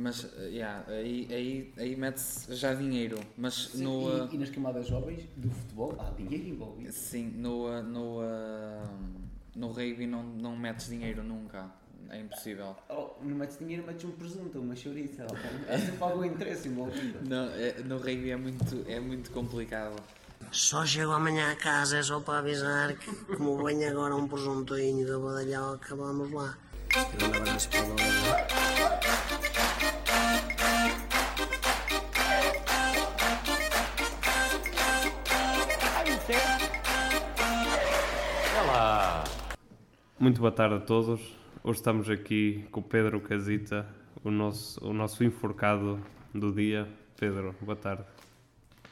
Mas, uh, yeah, aí, aí, aí mete-se já dinheiro. Mas Sim, no. e, e nas camadas jovens do futebol há dinheiro envolvido. Sim, no, uh, no, no rugby não, não metes dinheiro nunca. É impossível. Oh, não metes dinheiro, metes um presunto, uma chouriça. Há sempre algum interesse envolvido. Não, é- no rugby é muito, é muito complicado. Só chego amanhã a casa, é só para avisar que, como vem agora um presuntinho da badalhoca, vamos lá. Eu um Muito boa tarde a todos. Hoje estamos aqui com o Pedro Casita, o nosso, o nosso enforcado do dia. Pedro, boa tarde.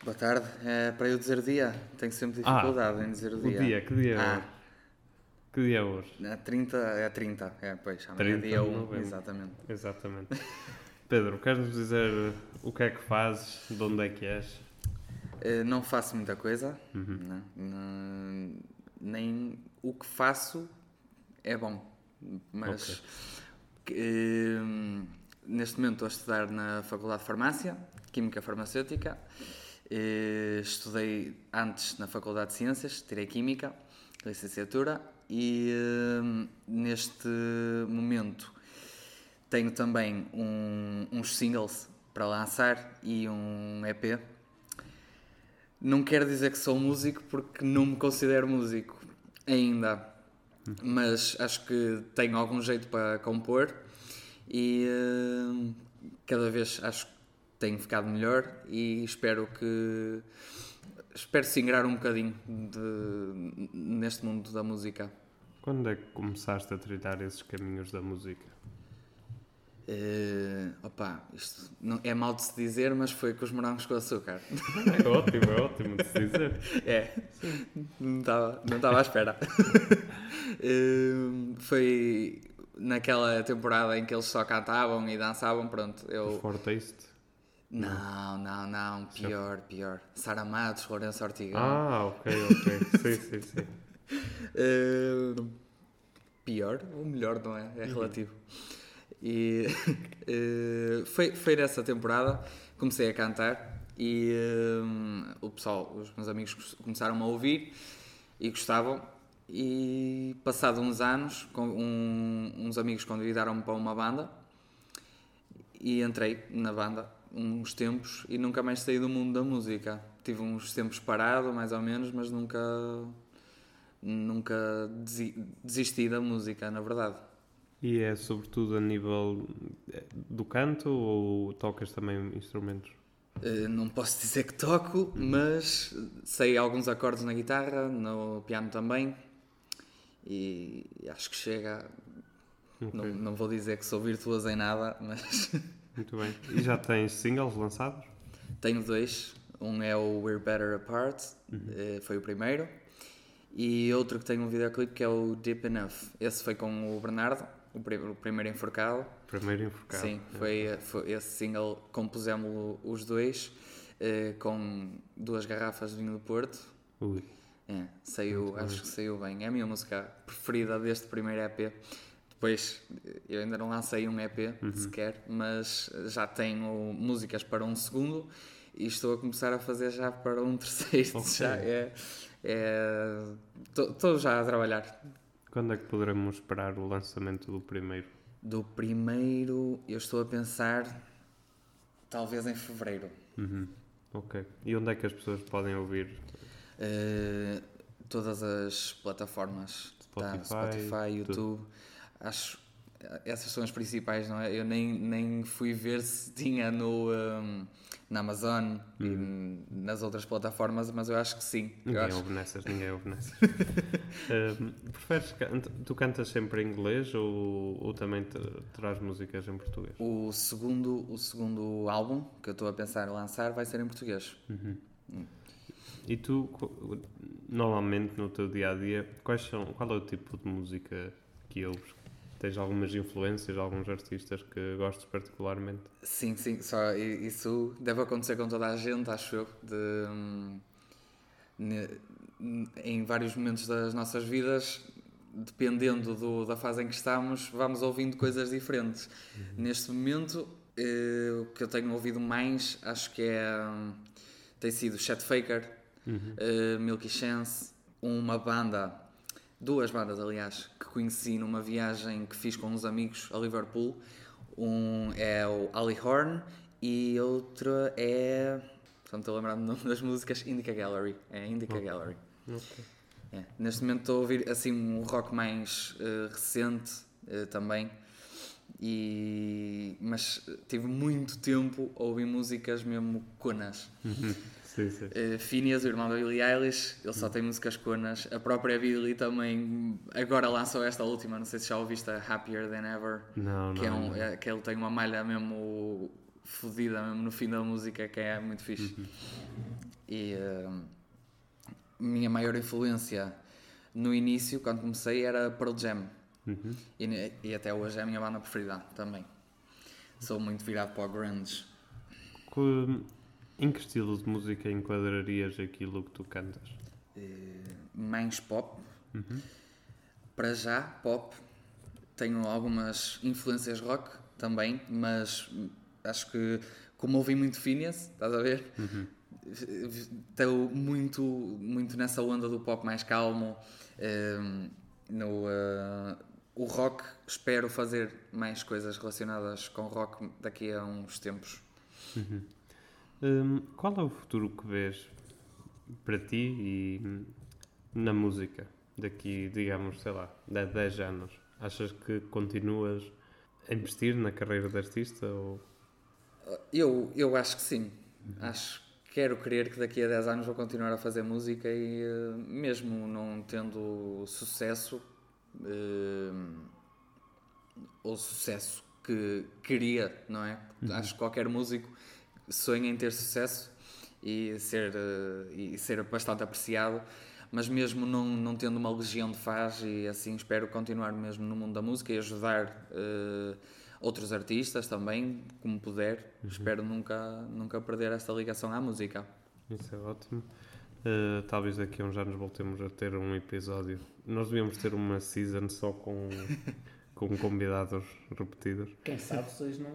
Boa tarde. É, para eu dizer dia, tenho sempre dificuldade em dizer o O dia. dia, que dia é Ah. hoje? Que dia é hoje? É 30, é 30, é, pois, amanhã 30 é dia de 1, novembro. exatamente. Exatamente. Pedro, queres-nos dizer o que é que fazes, de onde é que és? Eh, Não faço muita coisa, Uhum. né? Não- nem o que faço é bom, mas que, eh, neste momento estou a estudar na Faculdade de Farmácia, Química Farmacêutica. Eh, Estudei antes na Faculdade de Ciências, tirei Química, licenciatura, e eh, neste momento tenho também um- uns singles para lançar e um EP. Não quero dizer que sou músico porque não me considero músico ainda, mas acho que tenho algum jeito para compor e eh, cada vez acho que tenho ficado melhor e espero que espero singrar um bocadinho de- neste mundo da música. Quando é que começaste a trilhar esses caminhos da música? Eh, opa, isto não, é mal de se dizer, mas foi com os morangos com açúcar. É ótimo, é ótimo de se dizer. É, não estava não estava à espera. Eh, foi naquela temporada em que eles só cantavam e dançavam, pronto. Eu... Fortaste? Não, não, não, pior, pior. Sara Matos, Lourenço Ortigão. Ah, ok, ok. Sim, sim, sim. Eh, pior ou melhor, não é? É relativo. E eh, foi, foi nessa temporada comecei a cantar e eh, o pessoal, os meus amigos começaram a ouvir e gostavam. E passado uns anos, com um- uns amigos convidaram-me para uma banda e entrei na banda uns tempos e nunca mais saí do mundo da música. Tive uns tempos parado, mais ou menos, mas nunca nunca desi- desisti da música, na verdade. E é sobretudo a nível eh, do canto ou tocas também instrumentos? Eh, Não posso dizer que toco, mas sei alguns acordes na guitarra, no piano também. E acho que chega. Não, não vou dizer que sou virtuoso em nada, mas Muito bem. E já tens singles lançados? tenho dois. Um é o We're Better Apart, eh, foi o primeiro. E outro que tem um videoclipe que é o Deep Enough. Esse foi com o Bernardo, o, pri- o primeiro enforcado. Primeiro enforcado. Sim, foi, foi esse single, compusemos os dois eh, com duas garrafas de vinho do Porto. Ui. É, saiu, acho que saiu bem. É a minha música preferida deste primeiro EP. Depois, eh, eu ainda não lancei um EP sequer, mas já tenho músicas para um segundo e estou a começar a fazer já para um terceiro. Ok. Já é. Estou já a trabalhar. Quando é que poderemos esperar o lançamento do primeiro? Do primeiro, eu estou a pensar, talvez em fevereiro. Uhum. Ok. E onde é que as pessoas podem ouvir? Eh, todas as plataformas tá? Spotify, Spotify, tudo. YouTube acho essas são as principais não é eu nem, nem fui ver se tinha no um, na Amazon e Uhum. nas outras plataformas mas eu acho que sim Ninguém ouve nessas, ninguém ouve nessas. Ahm, preferes, tu cantas sempre em inglês ou, ou também traz músicas em português? o segundo o segundo álbum que eu estou a pensar em lançar vai ser em português E tu, normalmente no teu dia a dia, quais são, qual é o tipo de música que ouves? Tens algumas influências, alguns artistas que gostes particularmente? Sim, sim, só isso deve acontecer com toda a gente, acho eu, de, hum, em vários momentos das nossas vidas, dependendo do- da fase em que estamos, vamos ouvindo coisas diferentes. Neste momento, eh, o que eu tenho ouvido mais, acho que é. hum, tem sido Chet Faker, eh, Milky Chance, uma banda, duas bandas aliás, conheci numa viagem que fiz com uns amigos a Liverpool. Um é o Ali Horn e outra é. Estou a lembrar do nome das músicas, Indica Gallery. É Indica Gallery. Ok. É, Neste momento estou a ouvir assim um rock mais eh, recente eh, também. E, mas tive muito tempo a ouvir músicas mesmo conas. Sim, sim. Uh, Phineas, o irmão da Billie Eilish, ele só tem músicas conas. A própria Billie também agora lançou esta última, não sei se já ouviste a Happier Than Ever. Não, que, é não, um, não. é- que ele tem uma malha mesmo fodida mesmo no fim da música que é muito fixe. Uhum. E uh, minha maior influência no início, quando comecei, era Pearl Jam. Uhum. E, e até hoje é a minha banda preferida também. Sou muito virado para o grunge. Em que estilo de música enquadrarias aquilo que tu cantas? Eh, mais pop. Para já, pop. Tenho algumas influências rock também, mas acho que, como ouvi muito Phineas, estás a ver? Estou muito, muito nessa onda do pop mais calmo. Hum, no, eh, o rock, espero fazer mais coisas relacionadas com rock daqui a uns tempos. Hum, qual é o futuro que vês para ti e hum, na música? Daqui, digamos, sei lá, de 10 anos. Achas que continuas a investir na carreira de artista ou Eu, eu acho que sim. Acho quero crer que daqui a 10 anos vou continuar a fazer música e eh, mesmo não tendo sucesso eh, ou sucesso que queria, não é? Acho que qualquer músico sonha em ter sucesso e ser, eh, e ser bastante apreciado, mas mesmo não, não tendo uma legião de fãs e assim espero continuar mesmo no mundo da música e ajudar eh, outros artistas também, como puder. Espero nunca, nunca perder esta ligação à música. Isso é ótimo. Uh, talvez daqui a uns anos voltemos a ter um episódio. Nós devíamos ter uma season só com, com convidados repetidos. Quem sabe hoje não.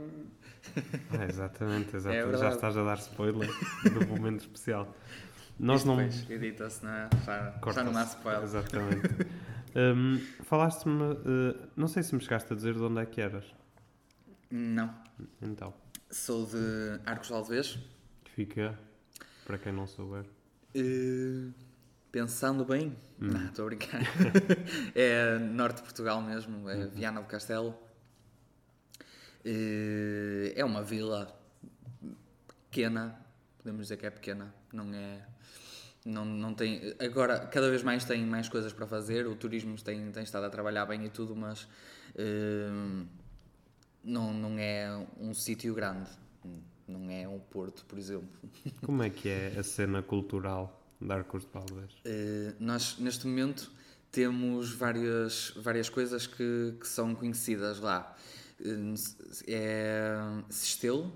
Ah, exatamente, exatamente. Já verdade. estás a dar spoiler do momento especial. Nós Isto não. edita-se, não é? Já, já não há spoiler. Exatamente. Um, Falaste-me, uh, não sei se me chegaste a dizer de onde é que eras. Não. Então, Sou de Arcos de Alves. fica, para quem não souber. Eh, pensando bem, não, estou a brincar. é norte de Portugal mesmo, é Viana do Castelo. Eh, é uma vila pequena, podemos dizer que é pequena, não é. Não, não tem, agora, cada vez mais tem mais coisas para fazer, o turismo tem, tem estado a trabalhar bem e tudo, mas eh, não, não é um sítio grande, não é um Porto, por exemplo. Como é que é a cena cultural de Arcos de Valdez? Uh, nós, neste momento, temos várias, várias coisas que, que são conhecidas lá. É Sistelo,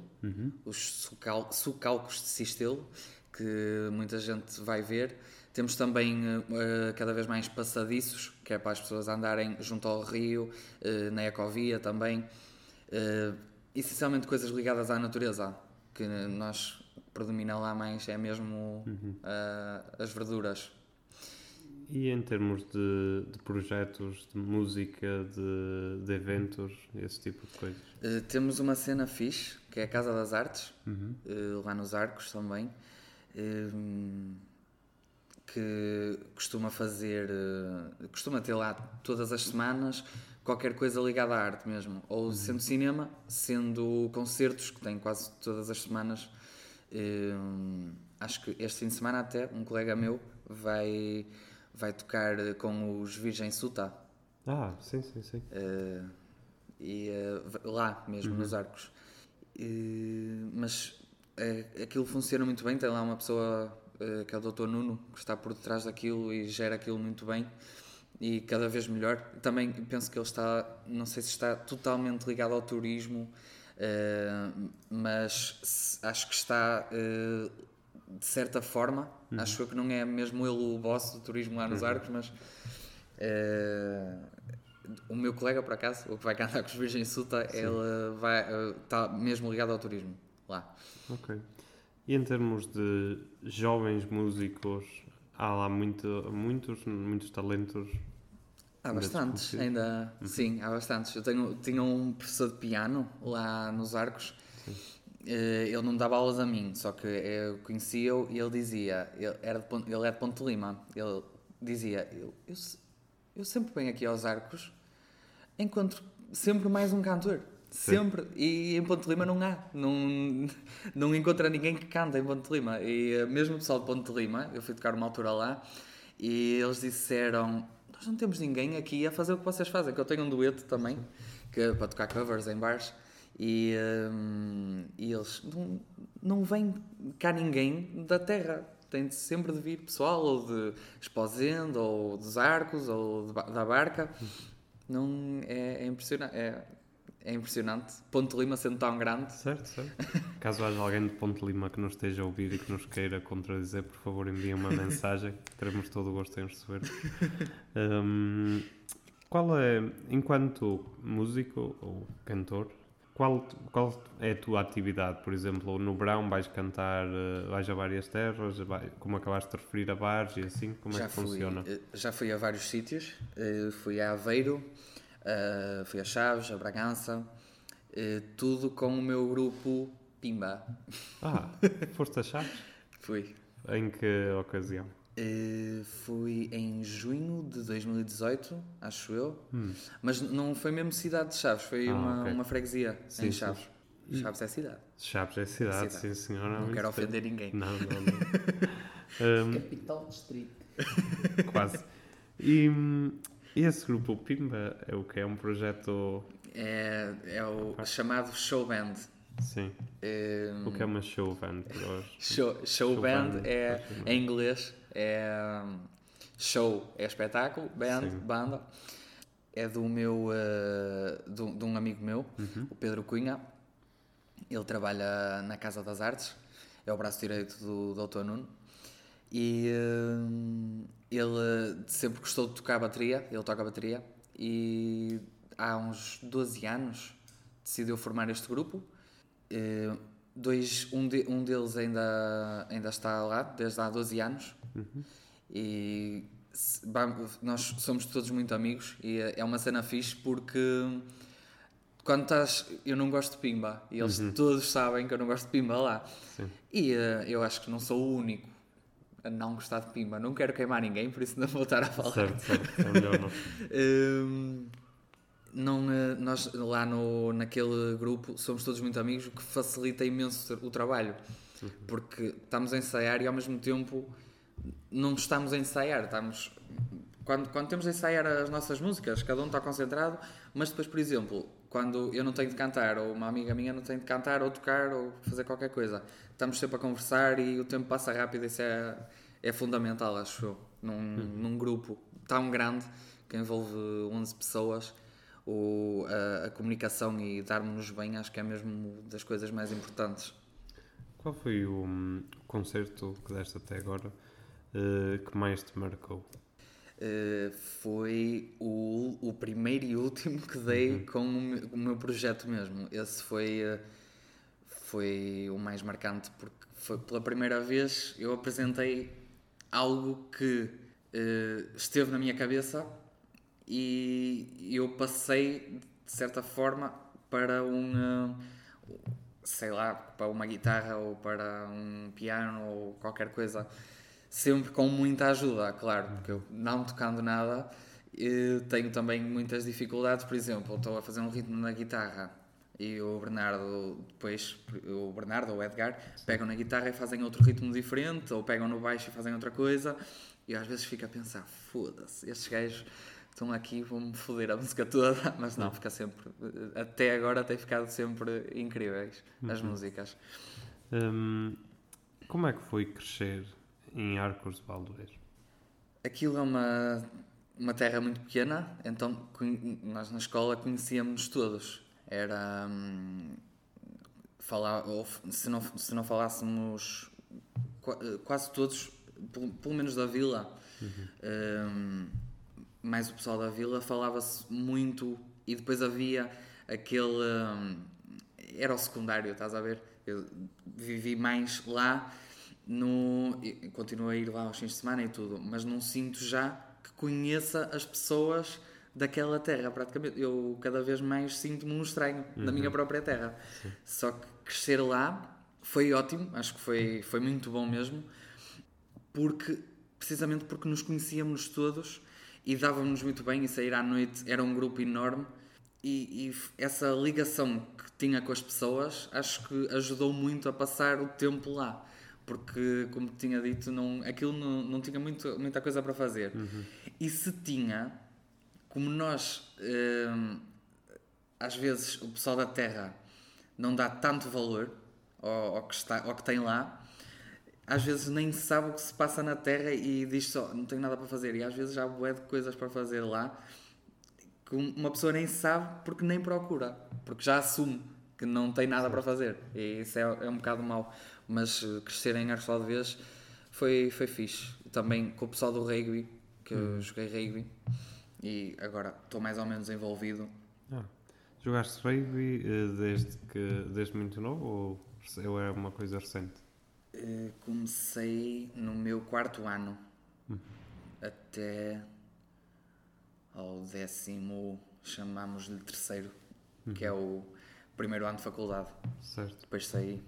os sucal, sucalcos de Sistelo, que muita gente vai ver. Temos também uh, cada vez mais passadiços, que é para as pessoas andarem junto ao rio, uh, na ecovia também. Uh, essencialmente coisas ligadas à natureza, que nós predomina lá mais é mesmo uh, as verduras. E em termos de, de projetos, de música, de, de eventos, esse tipo de coisas? Uh, temos uma cena fixe, que é a Casa das Artes, uh, lá nos Arcos também, um, que costuma fazer, uh, costuma ter lá todas as semanas qualquer coisa ligada à arte mesmo, ou sendo cinema, sendo concertos, que tem quase todas as semanas. Acho que este fim de semana até um colega meu vai, vai tocar uh, com os Virgem Suta. Ah, sim, sim, sim. Uh, e uh, lá mesmo nos arcos Uh, mas aquilo funciona muito bem tem lá uma pessoa que é o Dr. Nuno que está por detrás daquilo e gera aquilo muito bem e cada vez melhor também penso que ele está não sei se está totalmente ligado ao turismo mas acho que está de certa forma acho eu que não é mesmo ele o boss do turismo lá nos arcos mas uh, o meu colega, por acaso, o que vai cantar com os Virgens Suta, ele vai, está mesmo ligado ao turismo lá. Ok. E em termos de jovens músicos, há lá muito, muitos, muitos talentos. Há bastantes, ainda, sim, há bastantes. Eu tenho, tinha um professor de piano lá nos Arcos, Eh, ele não me dava aulas a mim, só que eu conhecia-o e ele dizia, ele, era de, Pon- ele é de Ponte Lima, ele dizia, eu, eu, eu sempre venho aqui aos Arcos, encontro sempre mais um cantor. Sempre. E em Ponte Lima não há. Não, não encontra ninguém que canta em Ponte Lima. E eh, mesmo o pessoal de Ponte Lima, eu fui tocar uma altura lá, e eles disseram: Nós não temos ninguém aqui a fazer o que vocês fazem. Que eu tenho um dueto também, que, para tocar covers em bares. E, hum, e eles não, não vem cá ninguém da terra. Tem sempre de vir pessoal, ou de Esposende, ou dos Arcos, ou de da Barca. Não, é, é impressionante. É, é impressionante. Ponte Lima sendo tão grande. Certo, certo. Caso haja alguém de Ponte Lima que nos esteja a ouvir e que nos queira contradizer, por favor envie uma mensagem. Teremos todo o gosto em receber. Hum, qual é, enquanto músico ou cantor, qual, qual é a tua atividade? Por exemplo, no verão vais cantar, eh, vais a várias terras, vai- como acabaste de referir a bares e assim, como é já que fui, funciona? eh, Já fui a vários sítios. Eh, Fui a Aveiro, fui a Chaves, a Bragança. Tudo com o meu grupo Pimba. Ah, foste a Chaves? Fui. Em que ocasião? Eh, fui em junho de 2018, acho eu. Mas não foi mesmo cidade de Chaves, foi Hum. Ah, uma, ok. uma freguesia Sim, em sim. Chaves. Chaves é cidade. Chaves é cidade, cidade. sim senhora. Não quero é- ofender ninguém. Não, não, não. Hum, Capital Distrito. Quase. E hum, esse grupo o Pimba é o que? É um projeto. É, é o chamado show band. Sim. Eh, O que é uma show band para os. Show, show Show band band, é não. em inglês é show é espetáculo, band, Sim. banda. É do meu uh, de, um- de um amigo meu, Uhum. o Pedro Cunha. Ele trabalha na Casa das Artes, é o braço direito do Dr. Nuno. E hum, ele sempre gostou de tocar bateria, ele toca bateria e há uns 12 anos decidiu formar este grupo. Eh, dois, um, de- um deles ainda, ainda está lá, desde há 12 anos. E se- vamos- nós somos todos muito amigos e é é uma cena fixe porque quando estás. Eu não gosto de pimba e eles todos sabem que eu não gosto de pimba lá. Sim. E eh, eu acho que não sou o único a não gostar de pimba. Não quero queimar ninguém, por isso não vou estar a falar. Certo, certo. É melhor não. Hum, não, eh, nós lá no, naquele grupo somos todos muito amigos, o que facilita imenso o trabalho. Porque estamos a ensaiar e ao mesmo tempo não estamos a ensaiar, estamos. Quando, quando temos a ensaiar as nossas músicas, cada um está concentrado, mas depois, por exemplo, quando eu não tenho de cantar, ou uma amiga minha não tem de cantar, ou tocar, ou fazer qualquer coisa, estamos sempre a conversar e o tempo passa rápido, isso é, é fundamental, acho eu, num, num grupo tão grande que envolve 11 pessoas. O, a, a comunicação e darmos-nos bem, acho que é mesmo das coisas mais importantes. Qual foi o hum, concerto que deste até agora eh, que mais te marcou? Uh, foi o, o primeiro e último que dei com o meu, o meu projeto mesmo. Esse foi, uh, foi o mais marcante porque foi pela primeira vez eu apresentei algo que uh, esteve na minha cabeça e eu passei de certa forma para um sei lá, para uma guitarra ou para um piano ou qualquer coisa sempre com muita ajuda, claro, porque eu não tocando nada eh, tenho também muitas dificuldades, por exemplo, estou a fazer um ritmo na guitarra e o Bernardo depois, o Bernardo ou o Edgar pegam na guitarra e fazem outro ritmo diferente ou pegam no baixo e fazem outra coisa e eu às vezes fico a pensar, foda-se, estes gajos estão aqui, vão-me foder a música toda, mas não, fica sempre, até agora tem ficado sempre incríveis as músicas. Hum, como é que foi crescer em Arcos de Baldoeiro? Aquilo é uma, uma terra muito pequena, então nós na escola conhecíamos todos. Era. hum, falar, ou se, não, se não falássemos qua- quase todos, pelo, pelo menos da vila, hum, mais o pessoal da vila, falava-se muito e depois havia aquele. hum, era o secundário, estás a ver? Eu vivi mais lá, no, continuo a ir lá aos fins de semana e tudo, mas não sinto já que conheça as pessoas daquela terra, praticamente. Eu cada vez mais sinto-me um estranho da minha própria terra. Só que crescer lá foi ótimo, acho que foi, foi muito bom mesmo porque precisamente porque nos conhecíamos todos e dávamos muito bem e sair à noite era um grupo enorme e, e essa ligação que tinha com as pessoas acho que ajudou muito a passar o tempo lá porque como tinha dito não, aquilo não, não tinha muito, muita coisa para fazer e se tinha como nós hum, às vezes o pessoal da terra não dá tanto valor ao, ao que, está, ao que tem lá às vezes nem sabe o que se passa na Terra e diz só, não tenho nada para fazer. E às vezes já há bué de coisas para fazer lá que uma pessoa nem sabe porque nem procura, porque já assume que não tem nada para fazer. E isso é, é um bocado mau. Mas eh, crescer em Vez foi, foi fixe. Também com o pessoal do rugby, que eu joguei rugby e agora estou mais ou menos envolvido. Ah. Jogaste rugby eh, desde, que, desde muito novo ou, é uma coisa recente? Eh, comecei no meu quarto ano até ao décimo, chamamos-lhe terceiro, que é o primeiro ano de faculdade. Certo. Depois saí,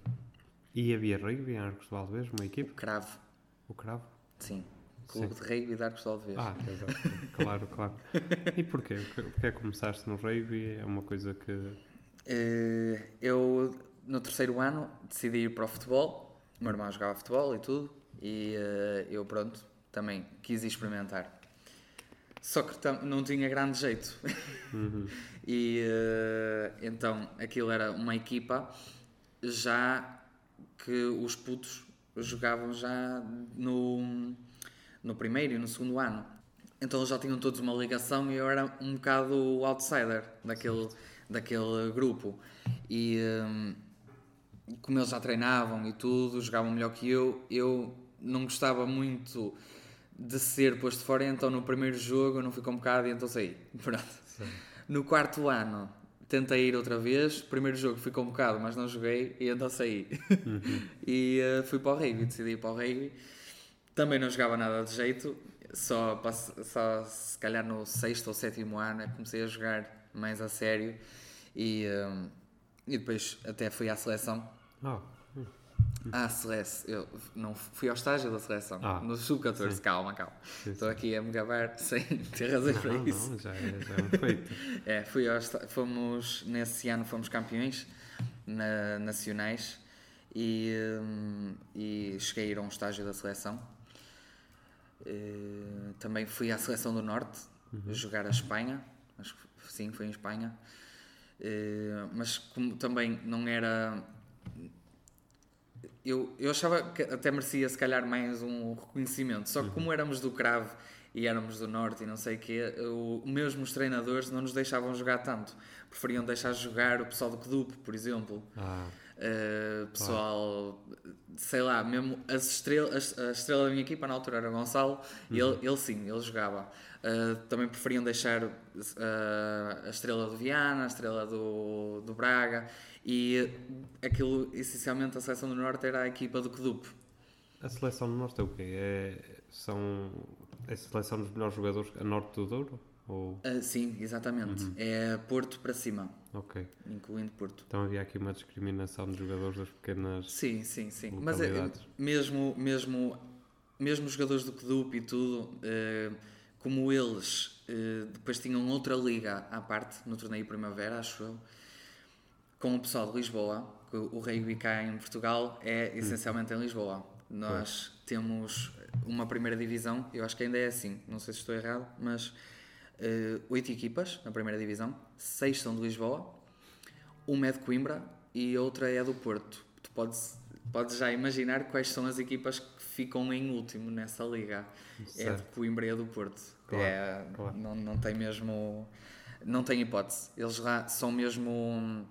E havia rugby em Arcos de Valdez, uma equipe? cravo, O Cravo? sim, clube de rugby de Arcos de Alves. Ah, exato. claro, claro. E porquê? Porque é começaste no rugby? É uma coisa que. Eh, eu, no terceiro ano, decidi ir para o futebol. O meu irmão jogava futebol e tudo. E eh, eu, pronto, também quis experimentar. Só que não tinha grande jeito. e eh, então aquilo era uma equipa já que os putos jogavam já no, no primeiro e no segundo ano. Então eles já tinham todos uma ligação e eu era um bocado o outsider daquele, daquele grupo. E hum, como eles já treinavam e tudo, jogavam melhor que eu, eu não gostava muito de ser posto fora, então no primeiro jogo eu não fui convocado e então saí. Pronto. No quarto ano tentei ir outra vez, primeiro jogo fui convocado, mas não joguei e então saí. e eh, fui para o rugby, decidi ir para o rugby. Também não jogava nada de jeito, só, passe- só se calhar no sexto ou sétimo ano é comecei a jogar mais a sério e, eh, e depois até fui à seleção. Ah, seleção, eu não fui ao estágio da seleção, Ah, no sub-14, calma, calma. Estou aqui a me gabar sem ter razão para não, isso. não, já é, já é um feito. É, fui ao fomos, nesse ano fomos campeões na- nacionais e, hum, e cheguei a ir a um estágio da seleção. Eh, também fui à seleção do Norte jogar a Espanha, acho que sim, foi em Espanha. Eh, mas como também não era. Eu, eu achava que até merecia se calhar mais um reconhecimento, só que como éramos do Cravo e éramos do Norte e não sei o quê, o, mesmo os treinadores não nos deixavam jogar tanto. Preferiam deixar jogar o pessoal do Clube, por exemplo. Ah, Uh, pessoal, sei lá, mesmo as estrelas, a estrela da minha equipa na altura era o Gonçalo, e ele, ele sim, ele jogava. Uh, também preferiam deixar uh, a estrela do Viana, a estrela do, do Braga, e aquilo, essencialmente, a seleção do Norte era a equipa do Kedup. a seleção do Norte é o quê? É, são, é a seleção dos melhores jogadores a Norte do Douro? Ou... Uh, sim, exatamente. É Porto para cima, Ok. incluindo Porto. Então havia aqui uma discriminação de jogadores das pequenas. Sim, sim, sim. Mas é, mesmo, mesmo, mesmo os jogadores do Kedup e tudo, eh, como eles eh, depois tinham outra liga à parte no torneio Primavera, acho eu, com o pessoal de Lisboa, que o rugby cá em Portugal é essencialmente em Lisboa. Nós temos uma primeira divisão, eu acho que ainda é assim, não sei se estou errado, mas eh, oito equipas na primeira divisão, seis são de Lisboa, uma é de Coimbra e outra é do Porto. Tu podes, podes já imaginar quais são as equipas que ficam em último nessa liga. É de Certo. Coimbra e a do Porto. Claro, é, claro. Não, não tem mesmo. Não tem hipótese. Eles lá são mesmo.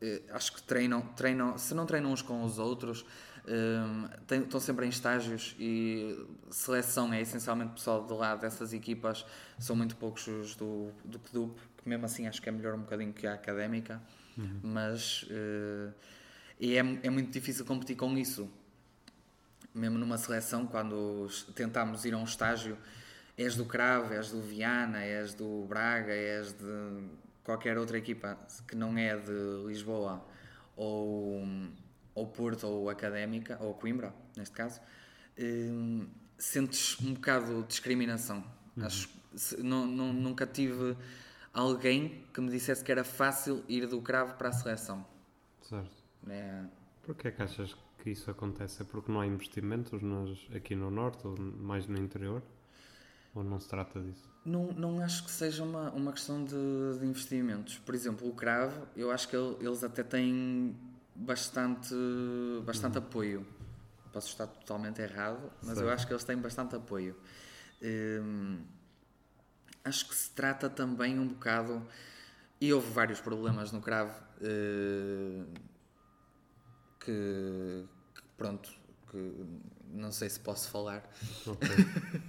Eh, acho que treinam, treinam, se não treinam uns com os outros, hum, têm- estão sempre em estágios e seleção é essencialmente pessoal de lá dessas equipas, são muito poucos os do, do clube, que mesmo assim acho que é melhor um bocadinho que a académica, mas eh, e é, é muito difícil competir com isso. Mesmo numa seleção, quando tentámos ir a um estágio, és do Cravo, és do Viana, és do Braga, és de qualquer outra equipa que não é de Lisboa ou, ou Porto ou Académica, ou Coimbra, neste caso, hum, sentes um bocado de discriminação. Acho, se- não, não- nunca tive alguém que me dissesse que era fácil ir do Cravo para a seleção. Certo. É, Porquê é que achas que isso acontece? É porque não há investimentos nos, aqui no Norte ou mais no interior? Ou não se trata disso? Não, não acho que seja uma, uma questão de, de investimentos. Por exemplo, o Cravo, eu acho que ele- eles até têm bastante, bastante apoio. Posso estar totalmente errado, mas eu acho que eles têm bastante apoio. Hum, acho que se trata também um bocado. E houve vários problemas no Cravo eh, que, que, pronto, que não sei se posso falar. Ok.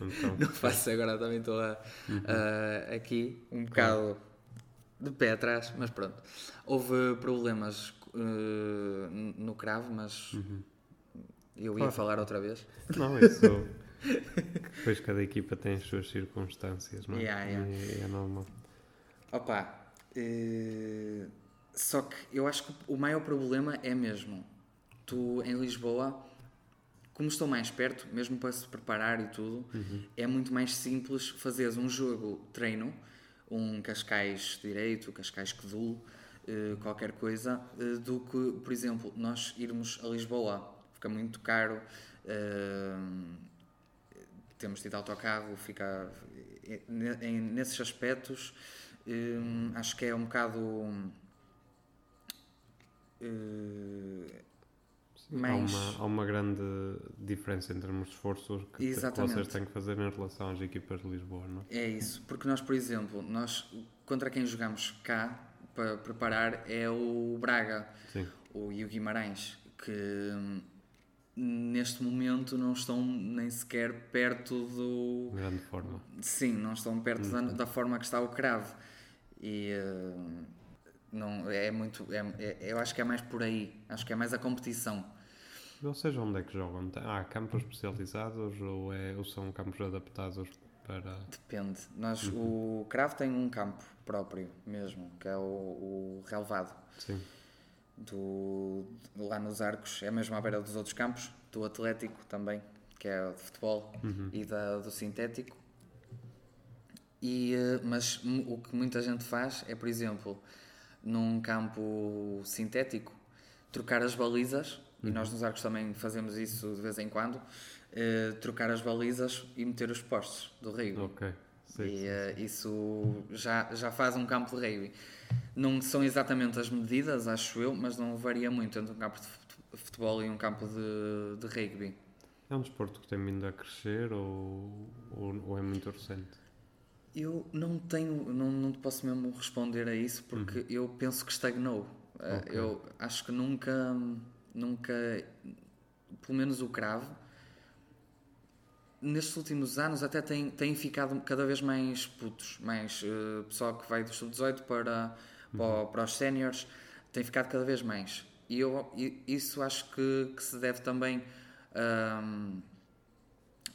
Então, Não faço agora, também estou a- a- aqui um bocado de pé atrás, mas pronto. Houve problemas eh, no cravo, mas eu ia Claro. falar outra vez. não, isso. Depois cada equipa tem as suas circunstâncias, não é? Yeah, yeah. E é normal. Opa, eh, só que eu acho que o maior problema é mesmo tu em Lisboa, como estou mais perto, mesmo para se preparar e tudo, é muito mais simples fazeres um jogo treino, um Cascais direito, Cascais Quedul, eh, qualquer coisa, eh, do que, por exemplo, nós irmos a Lisboa. Fica muito caro. eh, temos de ir de autocarro, fica nesses aspectos acho que é um bocado eh, Há uma, há uma grande diferença em termos de esforços que, te- que vocês têm que fazer em relação às equipas de Lisboa, não é? é isso, porque nós por exemplo, nós contra quem jogamos cá para preparar é o Braga Sim. o, e o Guimarães que hum, neste momento não estão nem sequer perto do De grande forma. Sim, não estão perto da, da forma que está o cravo. E eh, não, é muito. É, é- eu acho que é mais por aí. Acho que é mais a competição. E Vocês onde é que jogam? Há campos especializados ou, é, ou são campos adaptados para. Depende. Nós, O cravo tem um campo próprio mesmo, que é o, o relevado. Sim. Do, lá nos arcos, é mesmo à beira dos outros campos, do Atlético também, que é o de futebol, e da, do sintético. E, eh, mas o que muita gente faz é, por exemplo, num campo sintético, trocar as balizas, e nós nos arcos também fazemos isso de vez em quando, eh, trocar as balizas e meter os postes do rio. Ok. E eh, isso já, já faz um campo de rugby. Não são exatamente as medidas, acho eu, mas não varia muito entre um campo de fut- futebol e um campo de, de rugby. É um desporto que tem vindo a crescer ou, ou, ou é muito recente? Eu não tenho, não, não posso mesmo responder a isso porque eu penso que estagnou. Eh, Ok. Eu acho que nunca, nunca, pelo menos o cravo, nestes últimos anos até tem, tem ficado cada vez mais putos, mais eh, pessoal que vai do sub-18 para, para, o- para os séniores, tem ficado cada vez mais. E eu, isso acho que, que se deve também. ahm,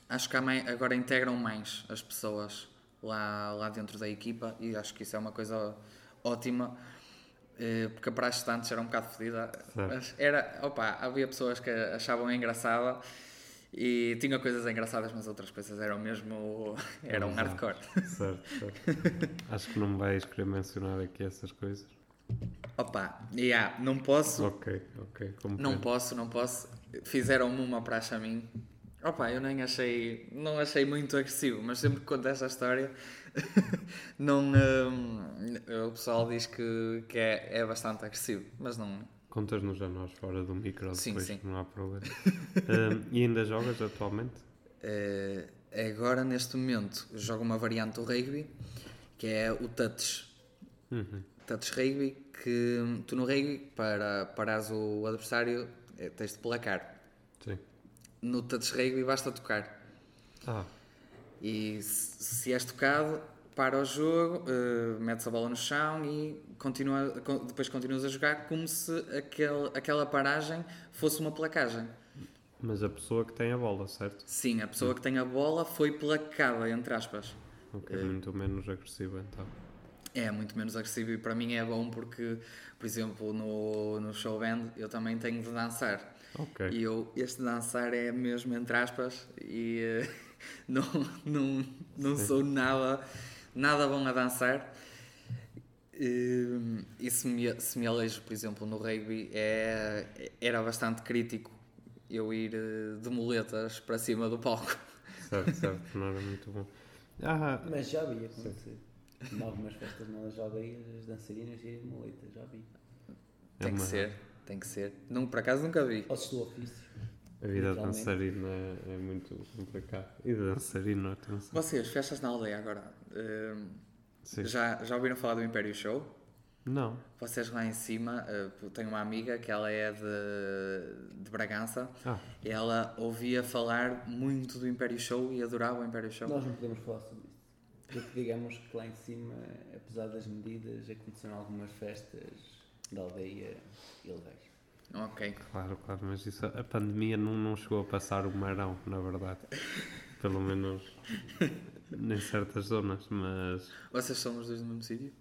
acho que agora integram mais as pessoas lá, lá dentro da equipa e acho que isso é uma coisa ótima. Eh, Porque a praxe de antes era um bocado fodida, era, opa, havia pessoas que achavam engraçada e tinha coisas engraçadas, mas outras coisas eram mesmo, eram Exato. hardcore. Certo, certo. Acho que não vais querer mencionar aqui essas coisas. Opa, yeah, não posso, Ok, ok. não posso, não posso. Fizeram-me uma praxe a mim. Opa, eu nem achei, não achei muito agressivo, mas sempre que conto essa história, não, hum, o pessoal diz que, que é, é bastante agressivo, mas não. Contas-nos a nós fora do micro Sim, depois, sim. não há problema. Ahm, e ainda jogas atualmente? Eh, agora, neste momento, jogo uma variante do rugby, que é o touch. Uhum. touch rugby que tu no rugby, para parares o adversário, eh, tens de placar. Sim. No touch rugby basta tocar. Ah, E se, és tocado, para o jogo, eh, metes a bola no chão e continua, con- depois continuas a jogar como se aquele, aquela paragem fosse uma placagem. mas a pessoa que tem a bola, certo? Sim, a pessoa que tem a bola foi placada, entre aspas. Ok, muito menos agressivo então. É muito menos agressivo e para mim é bom porque, por exemplo, no, no show band eu também tenho de dançar. Ok. E eu, este dançar é mesmo entre aspas e eh, não, não, não sou nada, nada bom a dançar. E se me, se me alejo, por exemplo, no rugby, é, era bastante crítico eu ir eh, de muletas para cima do palco. Certo, certo, não era muito bom. Ah, Mas já vi acontecer. Em algumas festas nós já vi as dançarinas e as moletas, já vi. É Tem que uma- ser, tem que ser. Não, por acaso nunca vi. Ossos do ofício. A vida de Literalmente. dançarina é, é muito complicada. E de dançarino, atenção. Vocês, festas na aldeia agora, Sim. já, já ouviram falar do Império Show? Não. Vocês lá em cima, eh, tenho uma amiga que ela é de, de Bragança, Ah, e ela ouvia falar muito do Império Show e adorava o Império Show. Nós não podemos falar sobre isso. Porque digamos que lá em cima, apesar das medidas, aconteceram algumas festas da aldeia ilegais. Ok. claro, claro, mas isso, a pandemia não, não chegou a passar o marão, na verdade. Pelo menos em certas zonas, mas. Vocês são os dois do mesmo sítio?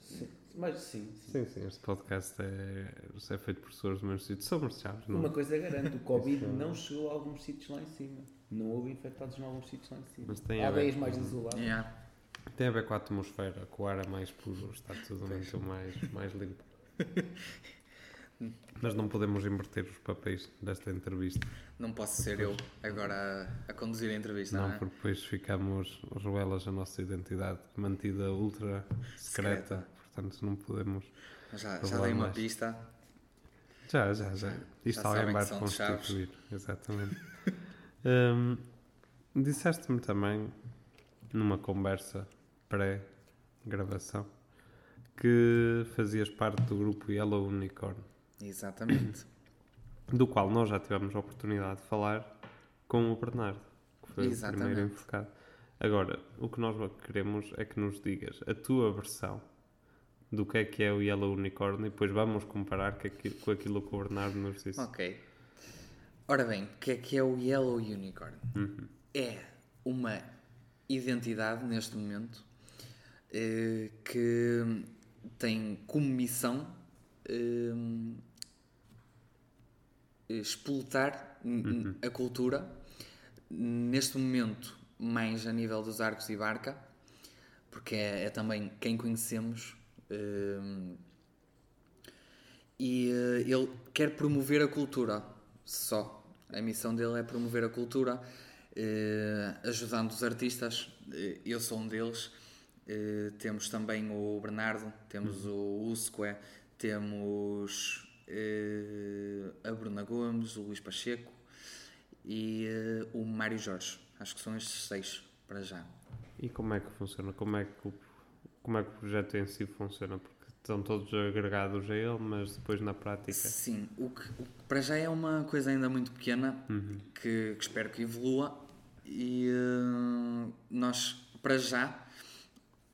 Sim, mas sim, sim. Sim, sim, este podcast é, é feito por pessoas do mesmo sítio. Somos chaves, não Uma é? coisa garanto, o Covid não chegou a alguns sítios lá em cima. Não houve infectados em alguns sítios lá em cima. Mas tem Há a ver aldeias mais com- isoladas. Yeah. Tem a ver com a atmosfera, com o ar é mais puro, está tudo muito mais, mais limpo. Mas não podemos inverter os papéis desta entrevista. Não posso ser eu agora a, a conduzir a entrevista, não, Não, é? porque depois ficamos, revelas a nossa identidade mantida ultra secreta. Secreta. Portanto, não podemos. Já, já Revelar dei uma mais. pista. Já, já, já. Isto Já alguém vai constituir. Exatamente. Hum, Disseste-me também, numa conversa pré-gravação, que fazias parte do grupo Yellow Unicorn, Exatamente. do qual nós já tivemos a oportunidade de falar com o Bernardo, que foi o Exatamente. primeiro enfocado. Agora, o que nós queremos é que nos digas a tua versão do que é que é o Yellow Unicorn e depois vamos comparar com aquilo, com aquilo que o Bernardo nos disse. Ok. Ora bem, o que é que é o Yellow Unicorn? Uhum. É uma identidade neste momento eh, que tem como missão eh, explotar n- a cultura, neste momento mais a nível dos arcos e barca, porque é, é também quem conhecemos. eh, e eh, ele quer promover a cultura só. A missão dele é promover a cultura, eh, ajudando os artistas. Eh, eu sou um deles. Temos também o Bernardo, temos o Usque, temos a Bruna Gomes, o Luís Pacheco e eh, o Mário Jorge. Acho que são estes seis para já. E como é que funciona? Como é que o, como é que o projeto em si funciona? Porque estão todos agregados a ele, mas depois na prática. Sim, o que, o que para já é uma coisa ainda muito pequena que, que espero que evolua e eh, nós para já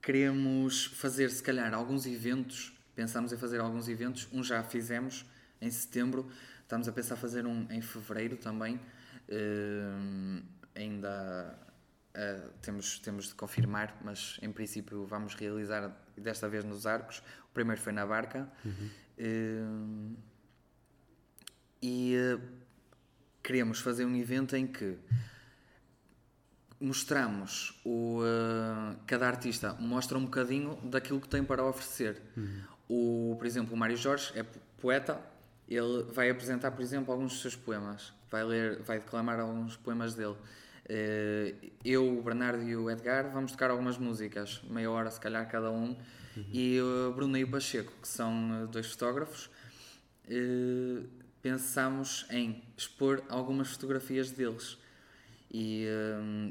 queremos fazer se calhar alguns eventos, pensamos em fazer alguns eventos, um já fizemos em setembro, estamos a pensar fazer um em fevereiro também, eh, ainda eh, temos, temos de confirmar, mas em princípio vamos realizar desta vez nos arcos. O primeiro foi na barca. Eh, e eh, queremos fazer um evento em que mostramos o, eh, cada artista mostra um bocadinho daquilo que tem para oferecer. O, por exemplo, o Mário Jorge é po- poeta, ele vai apresentar, por exemplo, alguns dos seus poemas, vai ler, vai declamar alguns poemas dele. Eh, Eu, o Bernardo e o Edgar vamos tocar algumas músicas, meia hora se calhar cada um, e o Bruno e o Pacheco, que são eh, dois fotógrafos, eh, pensamos em expor algumas fotografias deles. E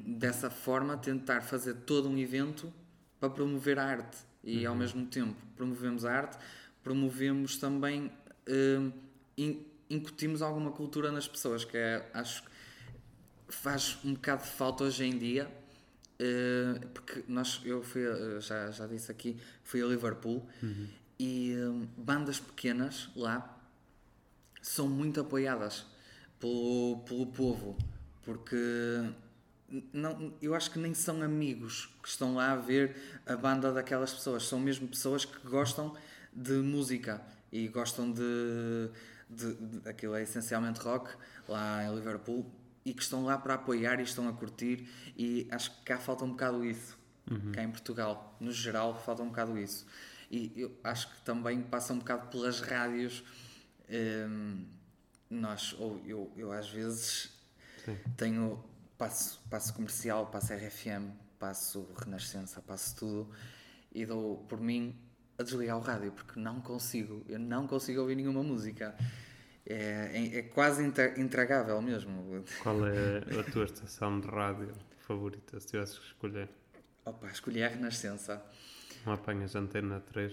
dessa forma tentar fazer todo um evento para promover a arte E ao mesmo tempo promovemos a arte, promovemos também, eh, in- incutimos alguma cultura nas pessoas, que é, acho que faz um bocado de falta hoje em dia. eh, porque nós, eu fui, a- já, já disse aqui, fui a Liverpool e eh, bandas pequenas lá são muito apoiadas pelo, pelo povo, porque não, eu acho que nem são amigos que estão lá a ver a banda daquelas pessoas, são mesmo pessoas que gostam de música e gostam de, de, de aquilo é essencialmente rock lá em Liverpool e que estão lá para apoiar e estão a curtir e acho que cá falta um bocado isso. Cá em Portugal, no geral falta um bocado isso. E eu acho que também passa um bocado pelas rádios Hum, nós, ou eu, eu às vezes tenho passo, passo comercial, passo RFM, passo Renascença, passo tudo e dou por mim a desligar o rádio porque não consigo, eu não consigo ouvir nenhuma música. É, é, é quase intra- intragável mesmo. Qual é a tua estação de rádio favorita, se tivesses que escolher? Opa, escolhi a Renascença. Não apanhas antena 3?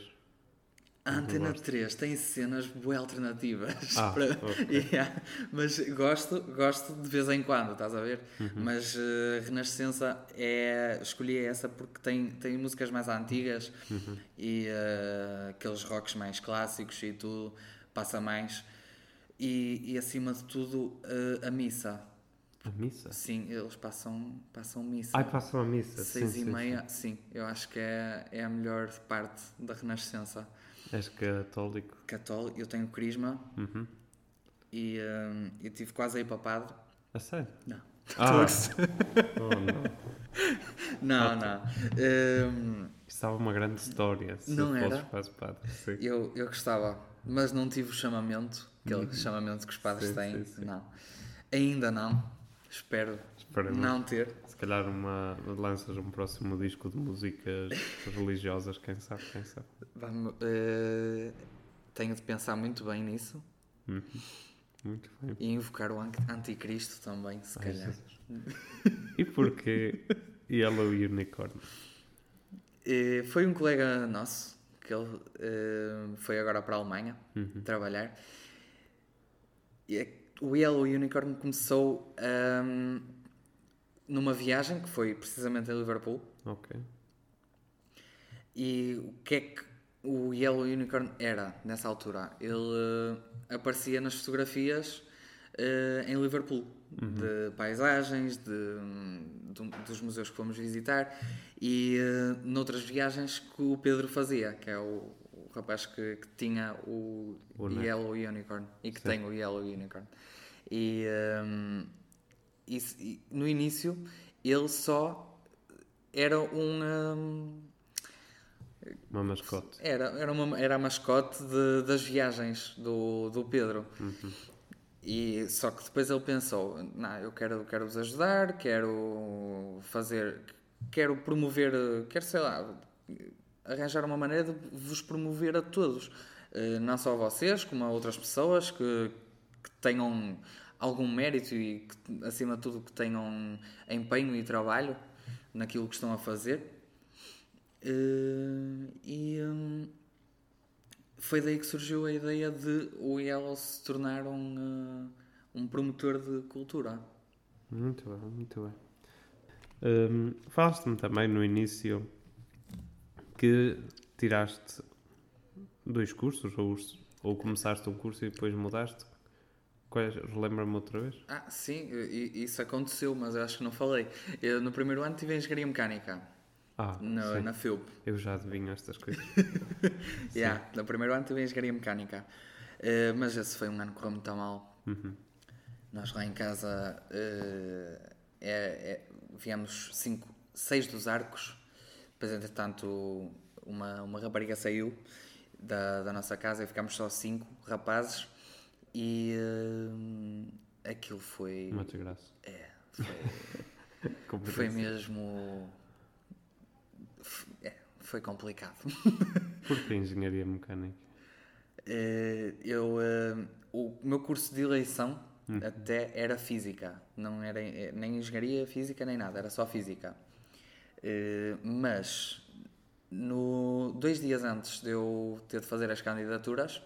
A Antena gosto. 3 tem cenas bué alternativas. Ah, para- ok. Yeah. Mas gosto, gosto de vez em quando, estás a ver? Uhum. Mas eh, Renascença é. Escolhi essa porque tem, tem músicas mais antigas Uhum. e eh, aqueles rocks mais clássicos e tudo, passa mais. E, e acima de tudo, eh, a missa. A missa? Sim, eles passam, passam missa. Ai, passam a missa. Seis sim, e sim, meia, sim. Eu acho que é, é a melhor parte da Renascença. És católico? católico, eu tenho crisma Uhum. e hum, eu tive quase a ir para padre. A sério? Não. Ah, oh, não. Não, não. Hum, Estava uma grande história. Se Não era? quase padre. Sim. eu, eu gostava, mas não tive o chamamento, aquele chamamento que os padres Sim, têm. sim. Não. Ainda não. Espero não ter. Se calhar uma, lanças um próximo disco de músicas religiosas, quem sabe, quem sabe. Vamos, eh, tenho de pensar muito bem nisso Uhum. Muito bem. e invocar o an- anticristo também, se Ai, calhar. E porquê Yellow Unicorn? Eh, foi um colega nosso que ele eh, foi agora para a Alemanha Uhum. trabalhar. E é- o Yellow Unicorn começou ahm, numa viagem que foi precisamente a Liverpool. Ok. E o que é que o Yellow Unicorn era nessa altura? Ele eh, aparecia nas fotografias eh, em Liverpool, de paisagens, de, de- dos museus que fomos visitar e eh, noutras viagens que o Pedro fazia, que é o rapaz que, que tinha o, O neto. Yellow Unicorn e que Sim. tem o Yellow Unicorn. E, ehm, e e no início ele só era um. ehm, Uma mascote. era, era, uma, era a mascote de- das viagens do, do Pedro. E, só que depois ele pensou: não, eu quero, quero vos ajudar, quero fazer, quero promover, quero sei lá, arranjar uma maneira de vos promover a todos. Eh, Não só a vocês, como a outras pessoas que, que tenham algum mérito e que, acima de tudo, que tenham empenho e trabalho naquilo que estão a fazer. Eh, e hum, foi daí que surgiu a ideia de o Yellow se tornar um, eh, um promotor de cultura. Muito bem, muito bem. Hum, Falaste-me também no início que tiraste dois cursos ou, ou começaste um curso e depois mudaste. Quais? Relembra-me outra vez? Ah, sim, isso aconteceu, mas eu acho que não falei. Eu, no primeiro ano tive Engenharia Mecânica, Ah, no, sim. na FIUP. eu já adivinho estas coisas. Yeah, no primeiro ano tive Engenharia Mecânica. Eh, mas esse foi um ano que correu muito mal. Uhum. Nós lá em casa eh, é, é- viemos cinco, seis dos arcos. Depois, entretanto, uma, uma rapariga saiu da, da nossa casa e ficámos só cinco rapazes. E eh, aquilo foi. Uma desgraça. É, foi, foi mesmo. é, foi complicado. Porquê engenharia mecânica? Eh, eu, eh, o meu curso de eleição até era física, não era nem engenharia física nem nada, era só física. Eh, mas no, dois dias antes de eu ter de fazer as candidaturas,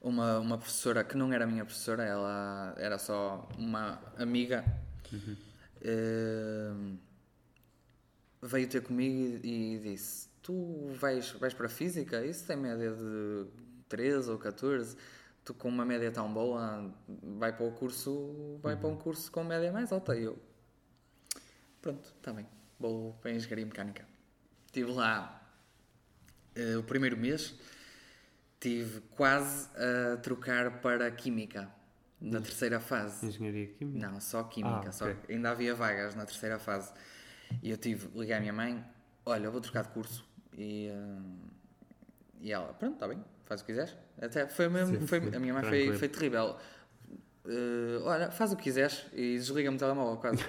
uma, uma professora que não era minha professora, ela era só uma amiga, eh, veio ter comigo e, e disse: Tu vais, vais para a física? Isso tem média de 13 ou 14. Tu com uma média tão boa, vai para o curso, vai para um curso com média mais alta. E eu, pronto, está bem, vou para a engenharia mecânica. Estive lá eh, o primeiro mês, tive quase a trocar para química na terceira fase. Engenharia Química? Não, só química, Ah, só ainda havia vagas na terceira fase. E eu tive, liguei à minha mãe, olha, eu vou trocar de curso. E, hum, e ela, pronto, está bem, faz o que quiseres. Até foi mesmo, Sim, foi, sim, a minha mãe foi, foi terrível. Eh, olha, faz o que quiseres e desliga-me o telemóvel quase.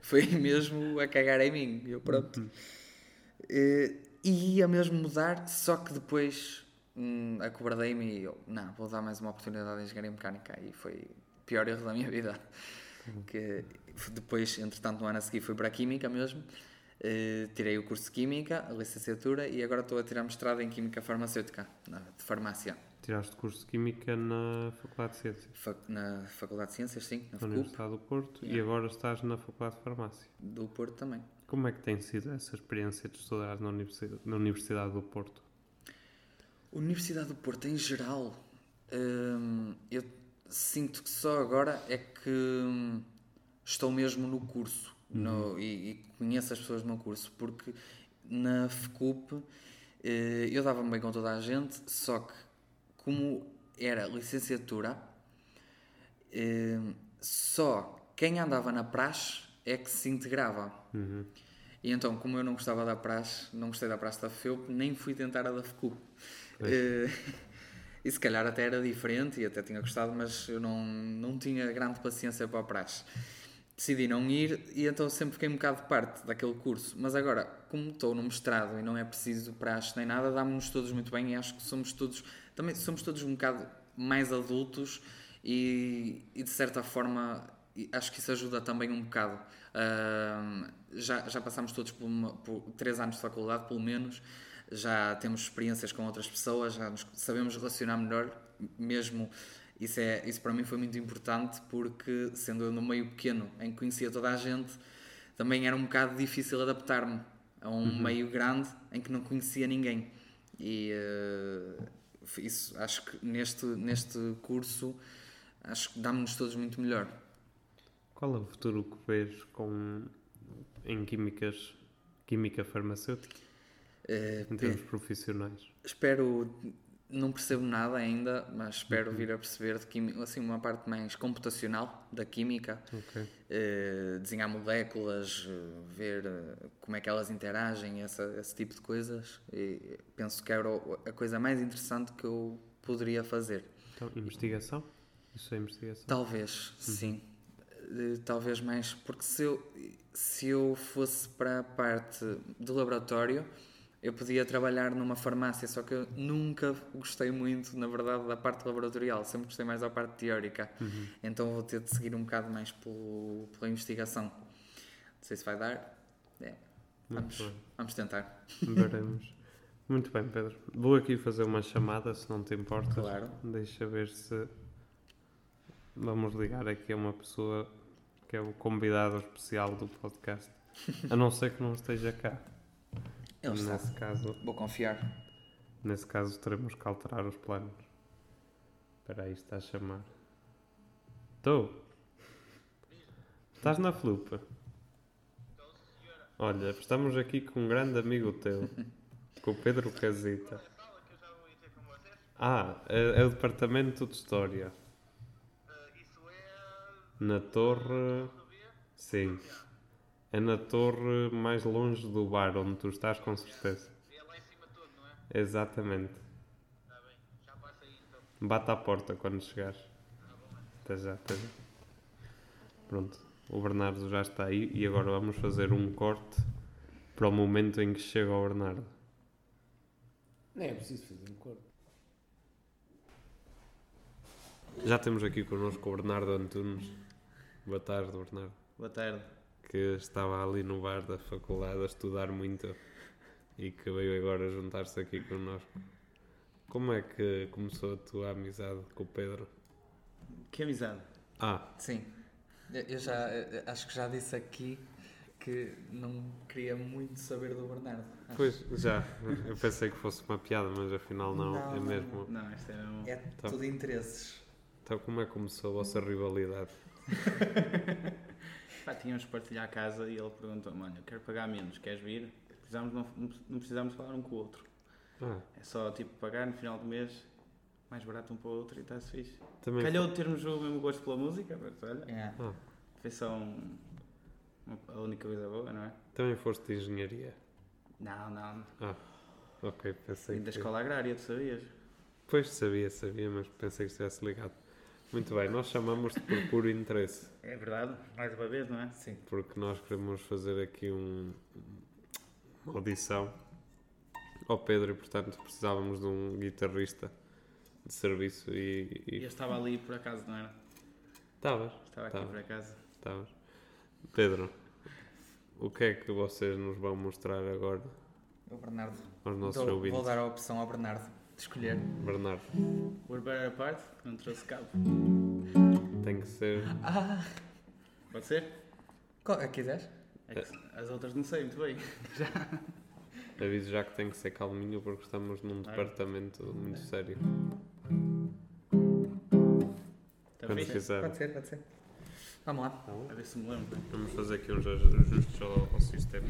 Foi mesmo a cagar em mim. Eu, pronto. Eh, e ia mesmo mudar, só que depois hum, acobardei-me e eu, não, vou dar mais uma oportunidade de engenharia mecânica. E foi o pior erro da minha vida. Que depois, entretanto, no ano a seguir fui para a Química mesmo. Eh, tirei o curso de Química, a licenciatura, e agora estou a tirar mestrado em Química Farmacêutica, de farmácia. Tiraste curso de Química na Faculdade de Ciências, na Faculdade de Ciências, sim, na na Universidade do Porto, e agora estás na Faculdade de Farmácia. do Porto também. Como é que tem sido essa experiência de estudar na Universidade, na Universidade do Porto? Universidade do Porto, em geral, hum, eu sinto que só agora é que estou mesmo no curso no- e, e conheço as pessoas meu curso, porque na FCUP eh, eu dava-me bem com toda a gente, só que como era licenciatura, eh, só quem andava na praxe é que se integrava. E então, como eu não gostava da praxe, não gostei da praxe da FEUP, nem fui tentar a da FCUP. Eh, e se calhar até era diferente e até tinha gostado, mas eu não, não tinha grande paciência para a praxe. Decidi não ir e então sempre fiquei um bocado parte daquele curso. Mas agora, como estou no mestrado e não é preciso praxe nem nada, dá-nos todos muito bem e acho que somos todos, também somos todos um bocado mais adultos e, e de certa forma acho que isso ajuda também um bocado. Ahm, já, já passámos todos por, uma- por três anos de faculdade, pelo menos, já temos experiências com outras pessoas, já nos sabemos relacionar melhor, mesmo isso, é, isso para mim foi muito importante porque sendo eu no meio pequeno em que conhecia toda a gente, também era um bocado difícil adaptar-me a um meio grande em que não conhecia ninguém. E eh, isso acho que neste, neste curso acho que dá-nos todos muito melhor. Qual é o futuro que vês com, em químicas, química farmacêutica, Eh, em termos profissionais? espero não percebo nada ainda mas espero vir a perceber de química assim uma parte mais computacional da química Ok. eh, desenhar moléculas eh, ver eh, como é que elas interagem essa, esse tipo de coisas e penso que era a coisa mais interessante que eu poderia fazer Então, investigação? Isso é investigação? Talvez, sim. Eh, Talvez mais, porque se eu, se eu fosse para a parte do laboratório, eu podia trabalhar numa farmácia, só que eu nunca gostei muito, na verdade, da parte laboratorial, sempre gostei mais da parte teórica. Então vou ter de seguir um bocado mais pelo, pela investigação. Não sei se vai dar. É, vamos, vamos tentar. Veremos. Muito bem, Pedro. Vou aqui fazer uma chamada, se não te importas. Claro. Deixa ver se. Vamos ligar aqui a uma pessoa que é o convidado especial do podcast. A não ser que não esteja cá. Ele está. Nesse caso, Vou confiar. nesse caso, teremos que alterar os planos. Espera aí, está a chamar. Estou. Estás na flupa? Olha, estamos aqui com um grande amigo teu, com o Pedro Casita. Ah, é, é o departamento de História. Na torre. Sim. É na torre mais longe do bar onde tu estás, com certeza. É lá em cima todo, não é? Exatamente. Está bem, já passa aí então. Bate à porta quando chegares. Até já, até já. Pronto, o Bernardo já está aí e agora vamos fazer um corte para o momento em que chega o Bernardo. Nem é preciso fazer um corpo. Já temos aqui connosco o Bernardo Antunes. Boa tarde, Bernardo. Boa tarde. Que estava ali no bar da faculdade a estudar muito. e que veio agora juntar-se aqui connosco. Como é que começou a tua amizade com o Pedro? Que amizade. Ah, Sim. Eu- já acho que já disse aqui que não queria muito saber do Bernardo. Acho- pois já. Eu pensei que fosse uma piada, mas afinal não, Não, é não, mesmo. Não, isto é mesmo. É tudo interesses. Então, como é que começou a vossa rivalidade? Pá, tínhamos que partilhar a casa e ele perguntou-me: Olha, quero pagar menos, queres vir? Precisamos, não, não precisamos falar um com o outro. Ah, É só tipo pagar no final do mês, mais barato um para o outro e está-se fixe. também. Calhou de termos o mesmo gosto pela música, mas olha, É. Ah, foi só um- uma- a única coisa boa, não é? também foste de engenharia. Não, não. Ah, ok, pensei Vim da que. escola agrária, tu sabias? Pois sabia, sabia, mas pensei que estivesse ligado. Muito bem, nós chamamos-te por puro interesse, É verdade, mais uma vez, não é? Sim. porque nós queremos fazer aqui um, uma audição ao Pedro e, portanto, precisávamos de um guitarrista de serviço e. E eu estava ali por acaso, não era? Estavas, Estava aqui por acaso. estavas. Pedro, o que é que vocês nos vão mostrar agora O Bernardo. aos nossos Dou- ouvintes? vou dar a opção ao Bernardo de escolher. Bernardo, We're better apart, não trouxe cabo. tem que ser. Ah! Pode ser? Qual, quiseres? É que as outras não sei muito bem. Aviso já que tem que ser calminho porque estamos num departamento muito sério. Está Quando fixe? quiser. Pode ser, pode ser. Vamos lá. A ver se me lembro. Vamos fazer aqui uns ajustes ao, ao sistema.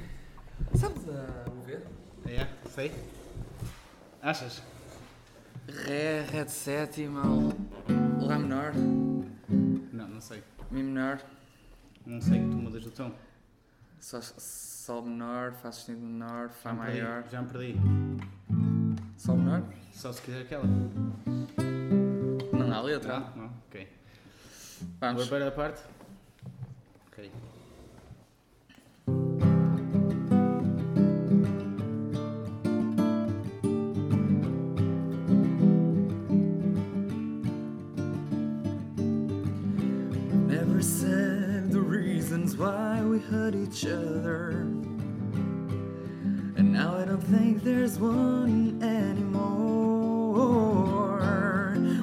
Sabes a mover? É? Sei? Achas? Ré, Ré de sétima, Lá menor, Não, não sei. Mi menor, Não sei que tu mudas o tom. Sol, sol menor, Fá sustenido menor, Fá Já me perdi, maior, Já me perdi. Sol menor. Só se quiser aquela. Não há letra. Não? Não? Ok. Vamos. We're better apart? Ok. Reasons why we hurt each other. And now I don't think there's one anymore.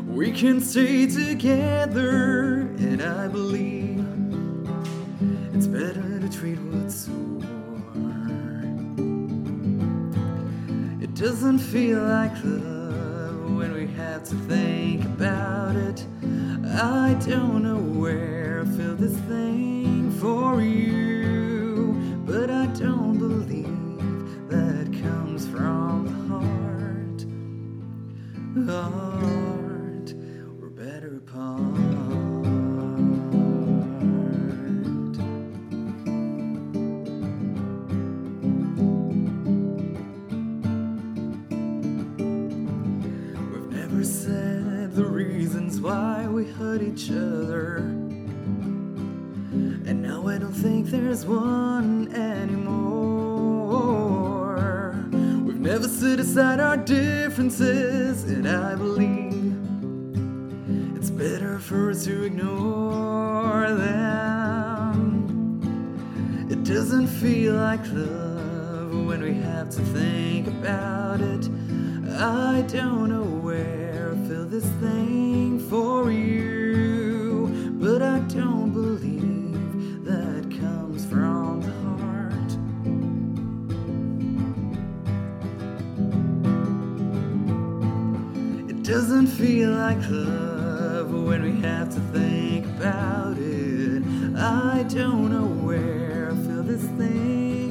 We can stay together, and I believe it's better to treat what's sore. It doesn't feel like love when we have to think about it. I don't know where I feel this thing for you, but I don't believe that comes from the heart. Heart, we're better apart. We've never said the reasons why we hurt each other. Think there's one anymore. We've never set aside our differences, and I believe it's better for us to ignore them. It doesn't feel like love when we have to think about it. I don't know where I feel this thing for you, but I don't believe doesn't feel like love when we have to think about it. I don't know where I feel this thing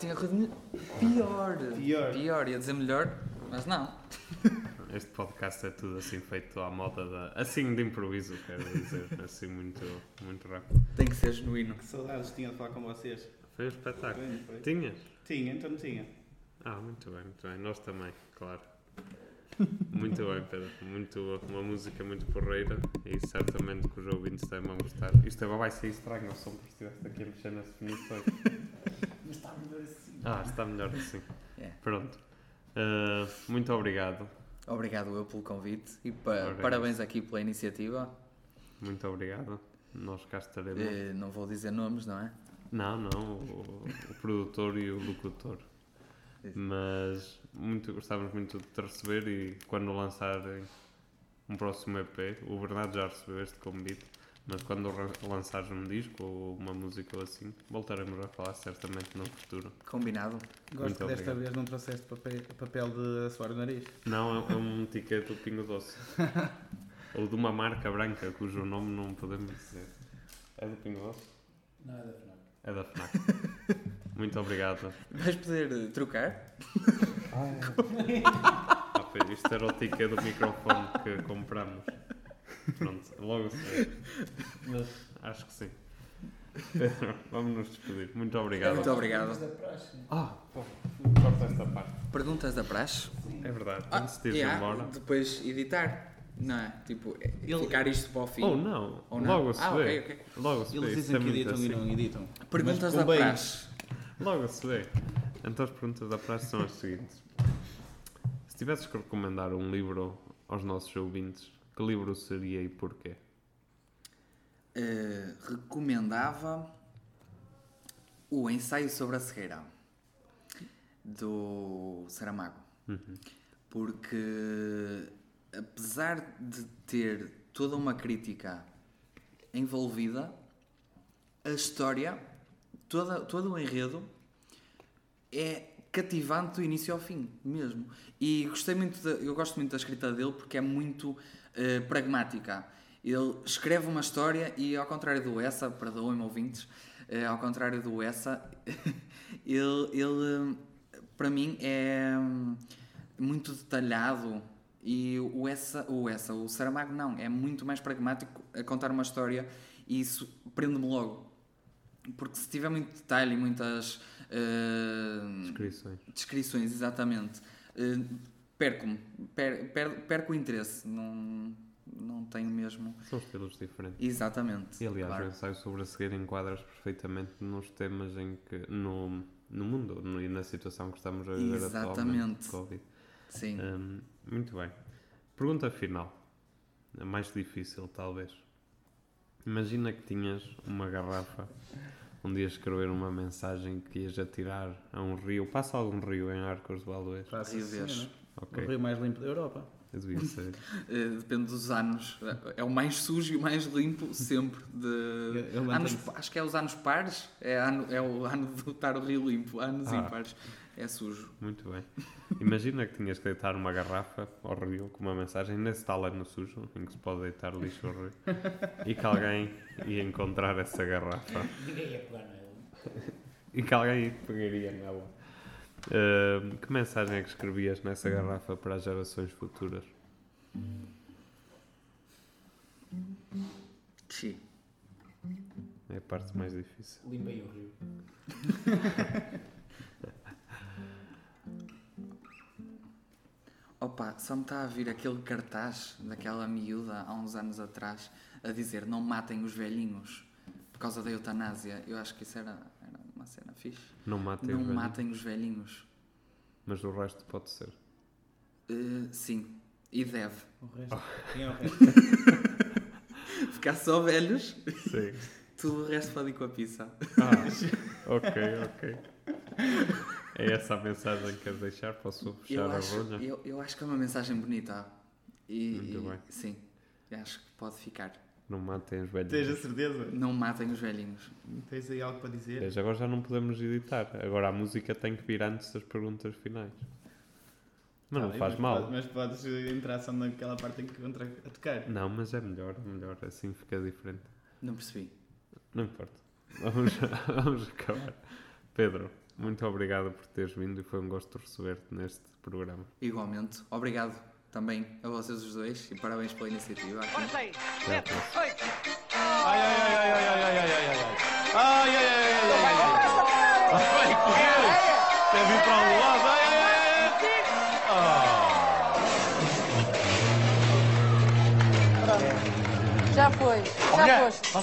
tinha corrido pior. Pior. Pior, ia dizer melhor, mas não. Este podcast é tudo assim feito à moda da. Assim de improviso, quero dizer. Assim muito, muito rápido. Tem que ser genuíno. Que saudades tinha de falar com vocês. Foi um espetáculo. Foi, foi. Tinhas? Tinha, então não tinha. Ah, muito bem, muito bem. Nós também, claro. Muito bem, Pedro. Muito, uma música muito porreira e certamente que os ouvintes também vão gostar. Isto agora vai ser estranho o som porque estiveste aqui a mexer nas definições. Mas está melhor assim. Ah, está melhor assim. É. Pronto. Ah, muito obrigado. Obrigado eu pelo convite e pa- parabéns aqui pela iniciativa. Muito obrigado. Nós cá estaremos. Eh, não vou dizer nomes, não é? Não, não, o, o produtor e o locutor. Isso. Mas muito, gostávamos muito de te receber e quando lançarem um próximo EP, o Bernardo já recebeu este convite, mas quando lançares um disco ou uma música ou assim, voltaremos a falar certamente no futuro. Combinado. Gosto Muito que desta obrigado. vez não trouxeste papel, papel de suar o nariz. Não, é, é um ticket do Pingo Doce. ou de uma marca branca cujo nome não podemos dizer. É do Pingo Doce? Não é da FNAC. É da FNAC. Muito obrigado. Vais poder eh, trocar? Ah, pois, isto era o ticket do microfone que compramos. Pronto, logo sei. Mas Acho que sim. Pedro, vamos nos despedir. Muito obrigado. Muito obrigado. Mas da praxe. Ah, pô, corta esta parte. Perguntas da praxe? É verdade, Ah, antes de ir yeah, embora. Depois editar. Não é? Tipo, é- Ele- ficar isto para o fim. Ou não, Ou não? logo se ah, vê. ok, ok. Logo se vê. Eles Isto dizem é que editam assim. e não editam. Perguntas da praxe. Logo se vê. Então as perguntas da praxe são as seguintes. Se tivesses que recomendar um livro aos nossos ouvintes, que livro seria e porquê? Eh, recomendava o ensaio sobre a cegueira do Saramago. Porque apesar de ter toda uma crítica envolvida, a história, toda, todo o enredo é cativante do início ao fim, mesmo. E gostei muito da- eu gosto muito da escrita dele porque é muito eh, pragmática. Ele escreve uma história e, ao contrário do Essa, perdoem-me ouvintes, eh, ao contrário do Essa, ele, ele, para mim, é hum, muito detalhado. E o Essa, o Essa, o Saramago, não, é muito mais pragmático a contar uma história e isso prende-me logo. Porque se tiver muito detalhe e muitas Descrições. descrições, exatamente, eh, perco-me, per, per- perco o interesse, não, não tenho mesmo. São estilos diferentes. Exatamente. E aliás, claro. o ensaio sobre a cegueira enquadras perfeitamente nos temas em que. no, no mundo no- e na situação que estamos a viver atualmente. Covid. Sim. Hum, muito bem. Pergunta final. A mais difícil, talvez. Imagina que tinhas uma garrafa onde ias escrever uma mensagem que ias atirar a um rio. Passa algum rio em Arcos de Valdez? Passa Rio assim, Vez. né? Ok. O rio mais limpo da Europa. Eu devia ser. Eh, depende dos anos. É o mais sujo e o mais limpo sempre. De... Eu- eu anos, acho que é os anos pares. É, ano, é o ano de estar o rio limpo. Anos Ah. ímpares é sujo. Muito bem. Imagina que tinhas que deitar uma garrafa ao rio com uma mensagem nesse tal ano sujo, em que se pode deitar lixo ao rio, e que alguém ia encontrar essa garrafa. Ninguém ia pegar nela. E que alguém pegaria nela. Ahm, que mensagem é que escrevias nessa garrafa para as gerações futuras? Xi. É a parte mais difícil. Limpei o rio. Só me está a vir aquele cartaz daquela miúda há uns anos atrás a dizer não matem os velhinhos por causa da eutanásia. Eu acho que isso era, era uma cena fixe. Não matem não os matem os velhinhos. mas o resto pode ser. Eh, sim, e deve. O resto. Quem é o resto? Ficar só velhos, Sim. tudo o resto pode ir com a pizza. Ah, ok, ok. É essa a mensagem que queres deixar? Posso fechar Eu a acho, rolha? eu, eu acho que é uma mensagem bonita. E, Muito e- bem. Sim, eu acho que pode ficar. Não matem os velhos. Tens a certeza? Não matem os velhinhos. Tens aí algo para dizer? Veja, agora já não podemos editar. Agora a música tem que vir antes das perguntas finais. Mas Tá não faz mas mal. pode- Mas podes entrar só naquela parte em que entra a tocar. Não, mas é melhor, é melhor. Assim fica diferente. Não percebi. Não importa. Vamos, vamos acabar. Pedro, muito obrigado por teres vindo e foi um gosto receber-te neste programa. Igualmente. Obrigado também a vocês os dois e parabéns pela iniciativa. aqui. Ai, ai, ai, ai, ai, ai, ai, ai, ai, ai. Ai, ai, ai, ai, ai, ai, ai. Ai, que Deus. Quer vir para o lado? Ai, ai, ai, ai. Ah. Já foi, já foste.